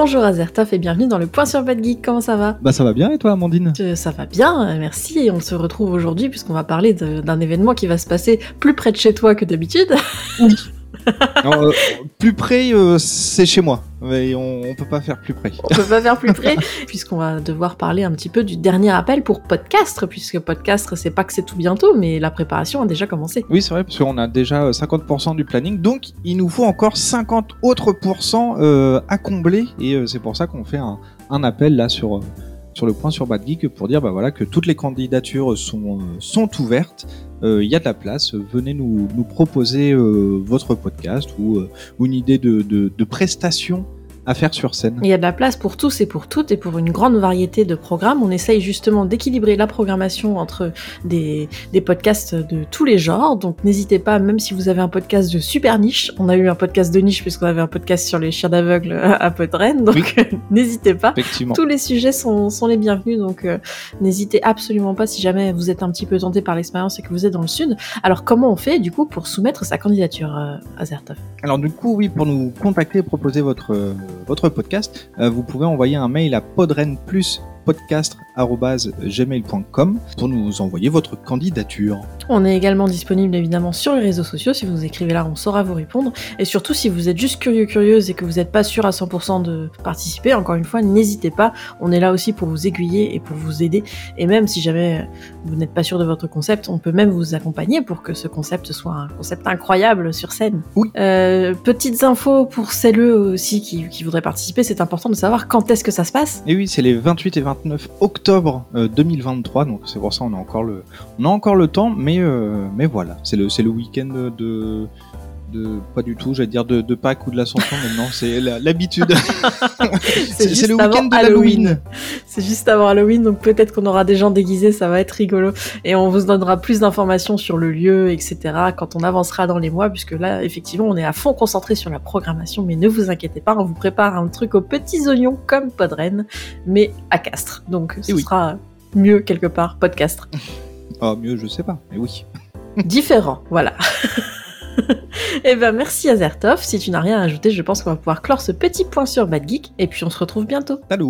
Bonjour Azertov et bienvenue dans le Point sur Bad Geek. Comment ça va? Bah ça va bien et toi Amandine? Euh, Ça va bien, euh, merci. Et on se retrouve aujourd'hui puisqu'on va parler d'un événement qui va se passer plus près de chez toi que d'habitude. Euh, Plus près, euh, c'est chez moi. Mais on, on peut pas faire plus près. On peut pas faire plus près puisqu'on va devoir parler un petit peu du dernier appel pour Podcastre puisque Podcastre c'est pas que c'est tout bientôt mais la préparation a déjà commencé. Oui, c'est vrai, parce qu'on a déjà euh, 50% du planning, donc il nous faut encore 50 autres pourcents euh, à combler, et euh, c'est pour ça qu'on fait un, un appel là sur, euh, sur le point sur Bad Geek pour dire bah, voilà, que toutes les candidatures sont, euh, sont ouvertes, Euh, il y a de la place, venez nous, nous proposer euh, votre podcast ou, euh, une idée de, de, de prestation à faire sur scène. Il y a de la place pour tous et pour toutes et pour une grande variété de programmes. On essaye justement d'équilibrer la programmation entre des, des podcasts de tous les genres. Donc n'hésitez pas, même si vous avez un podcast de super niche, on a eu un podcast de niche puisqu'on avait un podcast sur les chiens d'aveugle à Podren, donc n'hésitez pas. Effectivement. Tous les sujets sont, sont les bienvenus, donc euh, n'hésitez absolument pas si jamais vous êtes un petit peu tenté par l'expérience et que vous êtes dans le sud. Alors comment on fait du coup pour soumettre sa candidature euh, à Zertov Alors du coup, oui, pour nous contacter et proposer votre, euh, votre podcast, euh, vous pouvez envoyer un mail à podrenpluspodcast.gmail.com pour nous envoyer votre candidature. On est également disponible évidemment sur les réseaux sociaux. Si vous écrivez là, on saura vous répondre. Et surtout, si vous êtes juste curieux, curieuse et que vous n'êtes pas sûr à 100% de participer, encore une fois, n'hésitez pas. On est là aussi pour vous aiguiller et pour vous aider. Et même si jamais vous n'êtes pas sûr de votre concept, on peut même vous accompagner pour que ce concept soit un concept incroyable sur scène. Oui. Euh, petites infos pour celles aussi qui, qui voudraient participer. C'est important de savoir quand est-ce que ça se passe. Et oui, c'est les 28 et 29 octobre euh, 2023, donc c'est pour ça on a encore le, on a encore le temps, mais, euh, mais voilà, c'est le, c'est le week-end de, de, pas du tout, j'allais dire de, de Pâques ou de l'Ascension, mais non, c'est l'habitude. c'est le week-end de Halloween. C'est juste avant Halloween, donc peut-être qu'on aura des gens déguisés, ça va être rigolo. Et on vous donnera plus d'informations sur le lieu, etc. quand on avancera dans les mois, puisque là, effectivement, on est à fond concentré sur la programmation, mais ne vous inquiétez pas, on vous prépare un truc aux petits oignons comme Podren, mais à Castres. Donc ce oui. sera mieux quelque part, Podcastre. Ah, mieux, je sais pas, mais oui. Différent, voilà. Eh ben merci Azertov, si tu n'as rien à ajouter, je pense qu'on va pouvoir clore ce petit point sur Bad Geek, et puis on se retrouve bientôt. Salut